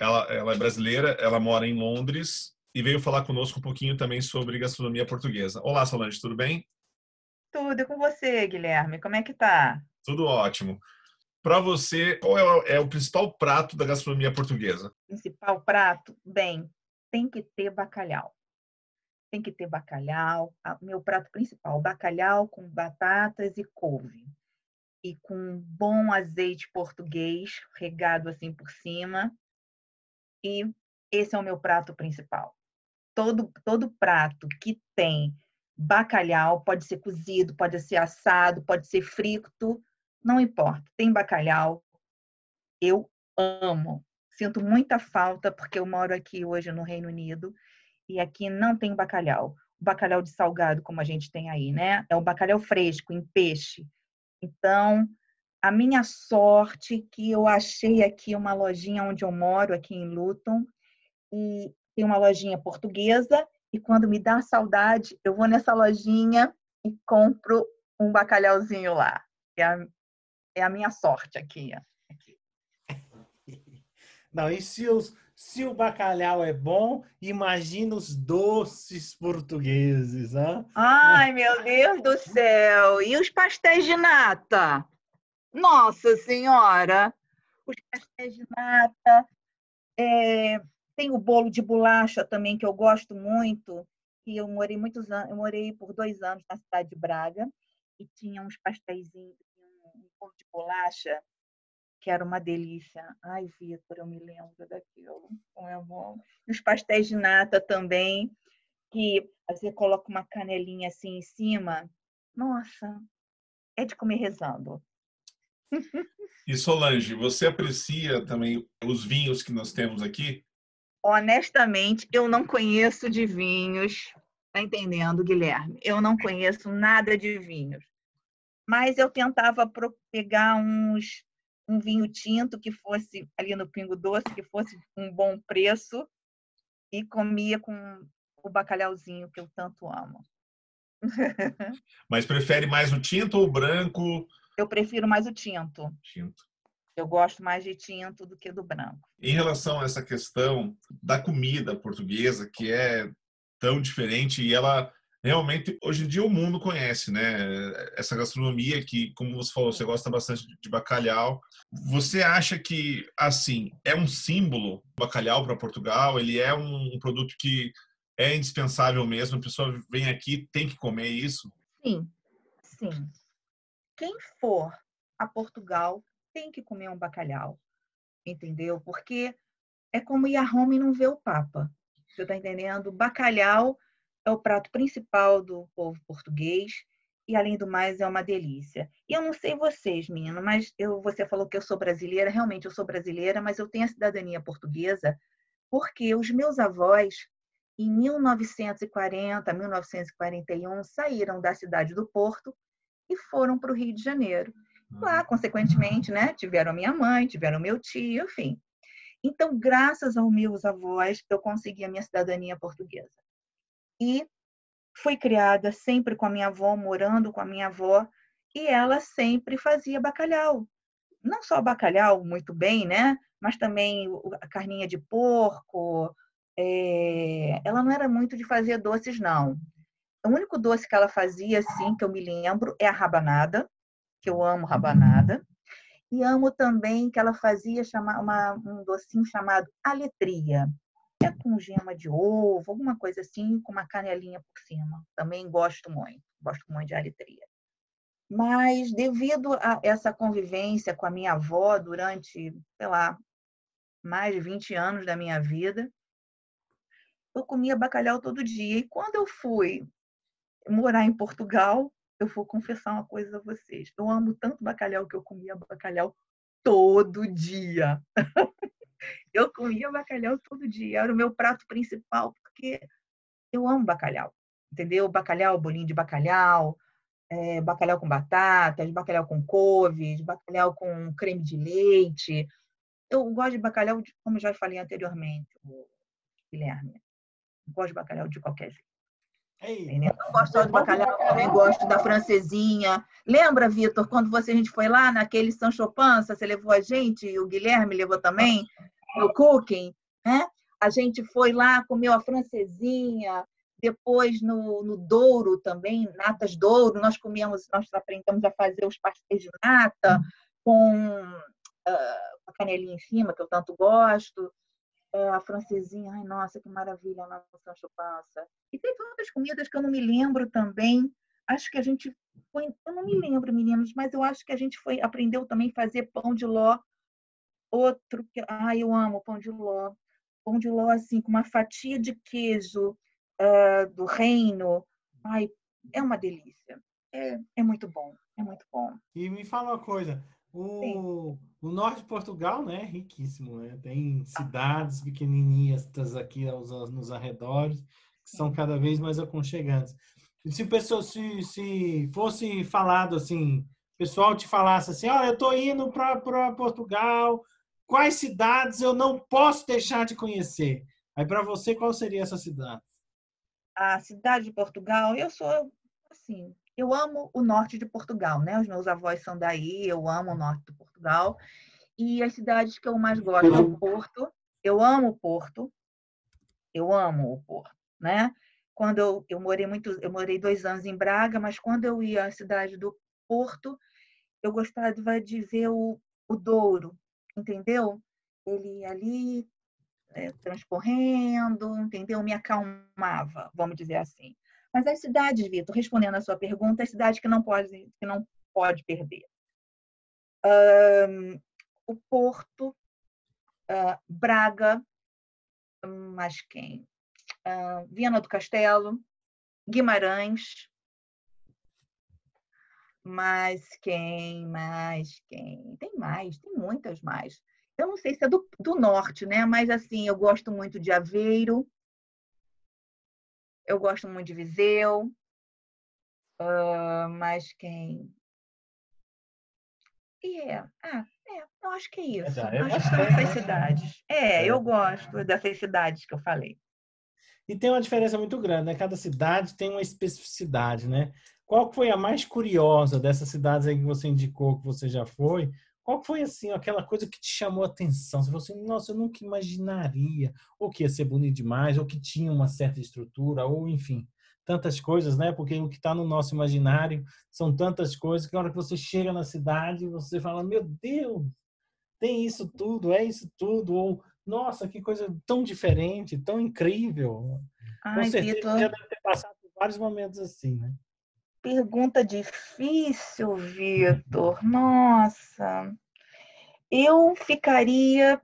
Ela, ela é brasileira, ela mora em Londres e veio falar conosco um pouquinho também sobre gastronomia portuguesa. Olá, Solange, tudo bem? Tudo com você, Guilherme. Como é que tá? Tudo ótimo. Para você, qual é o, é o principal prato da gastronomia portuguesa? Principal prato? Bem, tem que ter bacalhau. Tem que ter bacalhau. Meu prato principal, bacalhau com batatas e couve e com um bom azeite português regado assim por cima. E esse é o meu prato principal. Todo, todo prato que tem bacalhau, pode ser cozido, pode ser assado, pode ser frito, não importa. Tem bacalhau, eu amo. Sinto muita falta porque eu moro aqui hoje no Reino Unido e aqui não tem bacalhau. O bacalhau de salgado, como a gente tem aí, né? É o bacalhau fresco, em peixe. Então, a minha sorte que eu achei aqui uma lojinha onde eu moro, aqui em Luton, e tem uma lojinha portuguesa, e quando me dá saudade, eu vou nessa lojinha e compro um bacalhauzinho lá. É a, é a minha sorte aqui. aqui. Não, e se, os, se o bacalhau é bom, imagina os doces portugueses, hein? Ai, meu Deus do céu! E os pastéis de nata? Nossa Senhora! Os pastéis de nata. É, tem o bolo de bolacha também, que eu gosto muito. E eu morei muitos anos, eu morei por dois anos na cidade de Braga e tinha uns pastéis, um bolo de bolacha que era uma delícia. Ai, Vitor, eu me lembro daquilo, como é bom. E os pastéis de nata também, que você coloca uma canelinha assim em cima. Nossa, é de comer rezando. E Solange, você aprecia também os vinhos que nós temos aqui? Honestamente, eu não conheço de vinhos. Tá entendendo, Guilherme? Eu não conheço nada de vinhos. Mas eu tentava pegar uns um vinho tinto que fosse ali no Pingo Doce, que fosse um bom preço, e comia com o bacalhauzinho que eu tanto amo. Mas prefere mais o tinto ou o branco? Eu prefiro mais o tinto. Tinto. Eu gosto mais de tinto do que do branco. Em relação a essa questão da comida portuguesa, que é tão diferente e ela realmente hoje em dia o mundo conhece, né? Essa gastronomia que, como você falou, você gosta bastante de bacalhau. Você acha que assim é um símbolo bacalhau para Portugal? Ele é um produto que é indispensável mesmo. A pessoa vem aqui tem que comer isso? Sim, sim. Quem for a Portugal tem que comer um bacalhau, entendeu? Porque é como ir a Roma e não ver o Papa. Você está entendendo? Bacalhau é o prato principal do povo português e, além do mais, é uma delícia. E eu não sei vocês, menino, mas eu, você falou que eu sou brasileira. Realmente, eu sou brasileira, mas eu tenho a cidadania portuguesa porque os meus avós, em 1940, 1941, saíram da cidade do Porto e foram para o Rio de Janeiro. Lá, consequentemente, né, tiveram minha mãe, tiveram meu tio, enfim. Então, graças aos meus avós, eu consegui a minha cidadania portuguesa e fui criada sempre com a minha avó, morando com a minha avó, e ela sempre fazia bacalhau. Não só bacalhau, muito bem, né? Mas também a carninha de porco. É... Ela não era muito de fazer doces, não. O único doce que ela fazia, assim, que eu me lembro, é a rabanada, que eu amo rabanada. E amo também que ela fazia uma, um docinho chamado aletria é com gema de ovo, alguma coisa assim, com uma canelinha por cima. Também gosto muito, gosto muito de aletria. Mas devido a essa convivência com a minha avó durante, sei lá, mais de 20 anos da minha vida, eu comia bacalhau todo dia. E quando eu fui morar em Portugal, eu vou confessar uma coisa a vocês. Eu amo tanto bacalhau que eu comia bacalhau todo dia. Eu comia bacalhau todo dia, era o meu prato principal, porque eu amo bacalhau, entendeu? Bacalhau, bolinho de bacalhau, é, bacalhau com batatas, bacalhau com couves, bacalhau com creme de leite. Eu gosto de bacalhau, como já falei anteriormente, Guilherme. Eu gosto de bacalhau de qualquer jeito. Ei, eu gosto só de bacalhau, também gosto da francesinha. Lembra, Vitor, quando você, a gente foi lá naquele São Chopança, você levou a gente, e o Guilherme levou também, no cooking, né? A gente foi lá, comeu a francesinha, depois no, no Douro também, natas Douro, nós comíamos, nós aprendemos a fazer os pastéis de nata com uh, a canelinha em cima, que eu tanto gosto é, a francesinha, ai nossa, que maravilha na Sancho Pança. E tem outras comidas que eu não me lembro também. Acho que a gente foi, eu não me lembro, meninos, mas eu acho que a gente foi aprendeu também a fazer pão de ló. Outro que, ai, eu amo pão de ló. Pão de ló assim com uma fatia de queijo uh, do reino. Ai, é uma delícia. É, é muito bom, é muito bom. E me fala uma coisa, o, o, norte de Portugal, né, é riquíssimo, né? Tem cidades pequenininhas aqui aos, nos arredores que são cada vez mais aconchegantes. E se pessoa se, se fosse falado assim, o pessoal te falasse assim, ó, oh, eu estou indo para Portugal, quais cidades eu não posso deixar de conhecer? Aí para você qual seria essa cidade? A cidade de Portugal, eu sou assim, eu amo o norte de Portugal, né? Os meus avós são daí, eu amo o norte de Portugal. E as cidades que eu mais gosto é o Porto. Eu amo o Porto. Eu amo o Porto, né? Quando eu, eu morei muito, eu morei dois anos em Braga, mas quando eu ia à cidade do Porto, eu gostava de ver o, o Douro, entendeu? Ele ali é, transcorrendo, entendeu? Me acalmava, vamos dizer assim. Mas as cidades, Vitor, respondendo à sua pergunta, as cidades que não pode, que não pode perder. Um, o Porto, uh, Braga, mas quem? Uh, Viana do Castelo, Guimarães, mas quem, mais quem? Tem mais, tem muitas mais. Eu não sei se é do, do norte, né? Mas assim, eu gosto muito de Aveiro, eu gosto muito de Viseu. Uh, mas quem? E é. Ah, é, eu acho que é isso. É, acho que são essas cidades. É, é, eu gosto dessas cidades que eu falei. E tem uma diferença muito grande, né? Cada cidade tem uma especificidade, né? Qual foi a mais curiosa dessas cidades aí que você indicou que você já foi? Qual foi, assim, aquela coisa que te chamou a atenção? Você falou assim, nossa, eu nunca imaginaria, ou que ia ser bonito demais, ou que tinha uma certa estrutura, ou enfim, tantas coisas, né? Porque o que está no nosso imaginário são tantas coisas que na hora que você chega na cidade, você fala, meu Deus, tem isso tudo, é isso tudo, ou nossa, que coisa tão diferente, tão incrível. Ai, Com certeza Victor... já deve ter passado por vários momentos assim, né? Pergunta difícil, Vitor. Nossa. Eu ficaria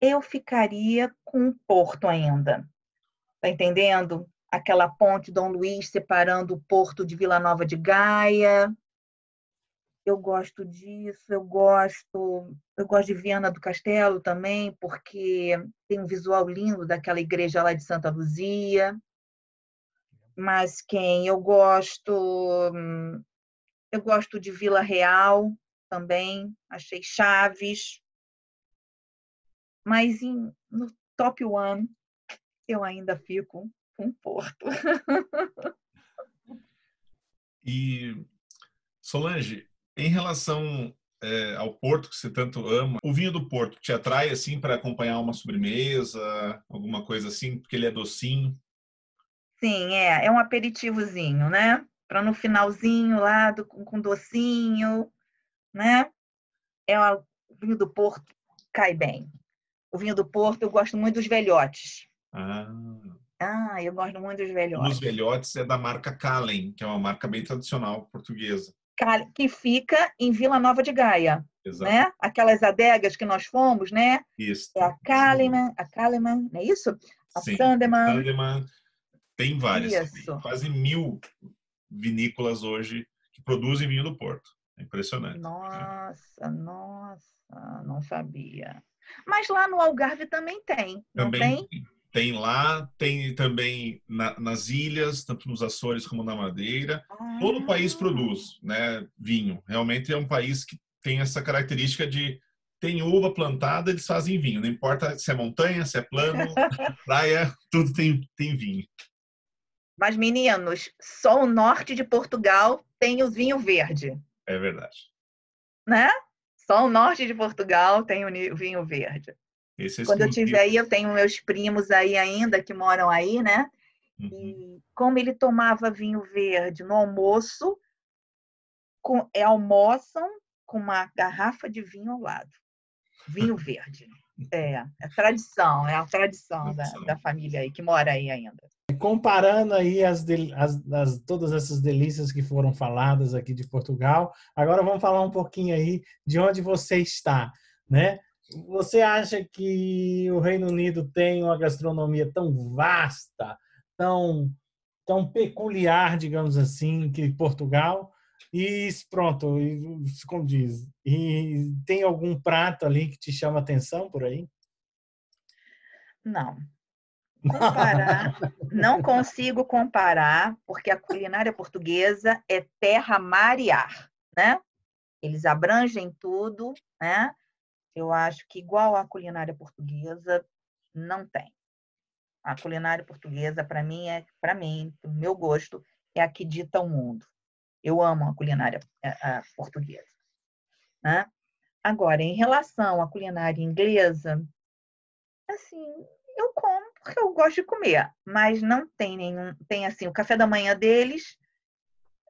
eu ficaria com o Porto ainda. Tá entendendo? Aquela ponte Dom Luiz separando o Porto de Vila Nova de Gaia. Eu gosto disso, eu gosto, eu gosto de Viana do Castelo também, porque tem um visual lindo daquela igreja lá de Santa Luzia mas quem eu gosto, eu gosto de Vila Real também, achei Chaves, mas em, no top one eu ainda fico com Porto. e Solange, em relação é, ao Porto que você tanto ama, o vinho do Porto te atrai assim para acompanhar uma sobremesa, alguma coisa assim, porque ele é docinho? Sim, é, é um aperitivozinho, né? Para no finalzinho lá do, com docinho, né? É o vinho do Porto cai bem. O vinho do Porto eu gosto muito dos velhotes. Ah. Ah, eu gosto muito dos velhotes. Os velhotes é da marca Kalen, que é uma marca bem tradicional portuguesa. Que fica em Vila Nova de Gaia. Exato. Né? Aquelas adegas que nós fomos, né? Isso. É a Kaleman, a Kaleman, não é isso? A Sim. Sandeman. Sandeman. Tem várias. Quase mil vinícolas hoje que produzem vinho do Porto. É impressionante. Nossa, nossa, não sabia. Mas lá no Algarve também tem, Também tem? tem lá, tem também na- nas ilhas, tanto nos Açores como na Madeira. Todo o país Ah, produz né, vinho. Realmente é um país que tem essa característica de tem uva plantada, eles fazem vinho. Não importa se é montanha, se é plano, praia, tudo tem, tem vinho. Mas, meninos, só o norte de Portugal tem o vinho verde, É verdade. né? Só o norte de Portugal tem o vinho verde. Esse é Quando eu estiver aí, eu tenho meus primos aí ainda que moram aí, né? Uhum. E como ele tomava vinho verde no almoço, com, é, almoçam com uma garrafa de vinho ao lado. Vinho verde. É, é tradição, é a tradição da, Tradição. da família aí, que mora aí ainda. Comparando aí as, as- as- todas essas delícias que foram faladas aqui de Portugal, agora vamos falar um pouquinho aí de onde você está, né? Você acha que o Reino Unido tem uma gastronomia tão vasta, tão, tão peculiar, digamos assim, que Portugal? E pronto, e, como diz, e tem algum prato ali que te chama atenção por aí? Não. Comparar, não consigo comparar, porque a culinária portuguesa é terra, mar e ar, né? Eles abrangem tudo, né? Eu acho que igual à culinária portuguesa não tem. A culinária portuguesa para mim é, para mim, o meu gosto é a que dita o mundo. Eu amo a culinária eh, a portuguesa, né? Agora, em relação à culinária inglesa, assim, eu como porque eu gosto de comer, mas não tem nenhum. Tem assim, o café da manhã deles,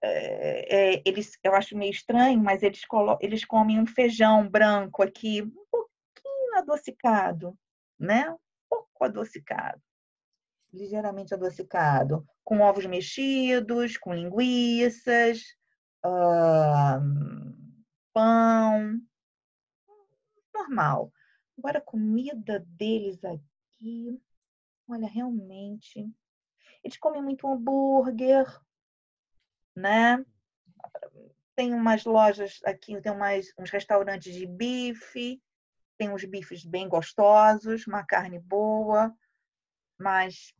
é, é, eles, eu acho meio estranho, mas eles, colo, eles comem um feijão branco aqui, um pouquinho adocicado, né? Um pouco adocicado, ligeiramente adocicado, com ovos mexidos, com linguiças, ah, pão, normal. Agora, a comida deles aqui, olha, realmente. Eles comem muito hambúrguer, né? Tem umas lojas aqui, tem umas, uns restaurantes de bife, tem uns bifes bem gostosos, uma carne boa, mas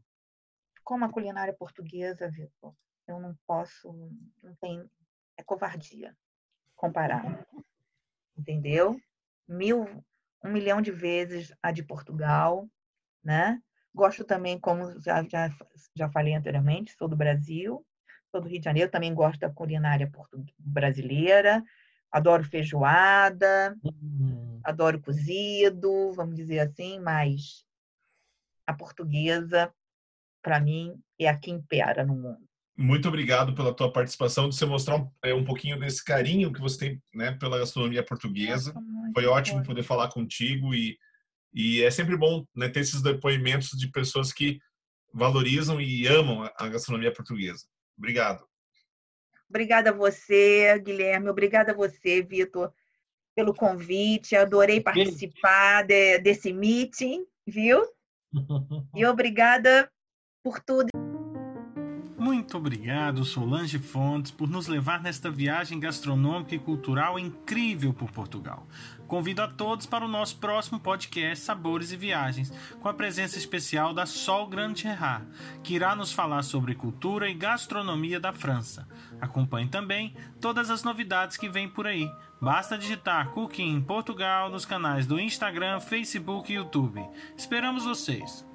como a culinária portuguesa, Vitor, eu não posso, não tem, é covardia comparar, entendeu? Mil, um milhão de vezes a de Portugal, né? Gosto também, como já, já, já falei anteriormente, sou do Brasil, sou do Rio de Janeiro, também gosto da culinária brasileira, adoro feijoada, Hum. adoro cozido, vamos dizer assim, mas a portuguesa, para mim, é a que impera no mundo. Muito obrigado pela tua participação, de você mostrar um, é, um pouquinho desse carinho que você tem né, pela gastronomia portuguesa. Nossa, Foi ótimo bom. poder falar contigo e, e é sempre bom né, ter esses depoimentos de pessoas que valorizam e amam a- a gastronomia portuguesa. Obrigado. Obrigada a você, Guilherme. Obrigada a você, Vitor, pelo convite. Adorei participar de- desse meeting, viu? E obrigada por tudo. Muito obrigado, Solange Fontes, por nos levar nesta viagem gastronômica e cultural incrível por Portugal. Convido a todos para o nosso próximo podcast Sabores e Viagens, com a presença especial da Sol Grande Gerard, que irá nos falar sobre cultura e gastronomia da França. Acompanhe também todas as novidades que vêm por aí. Basta digitar Cooking em Portugal nos canais do Instagram, Facebook e YouTube. Esperamos vocês!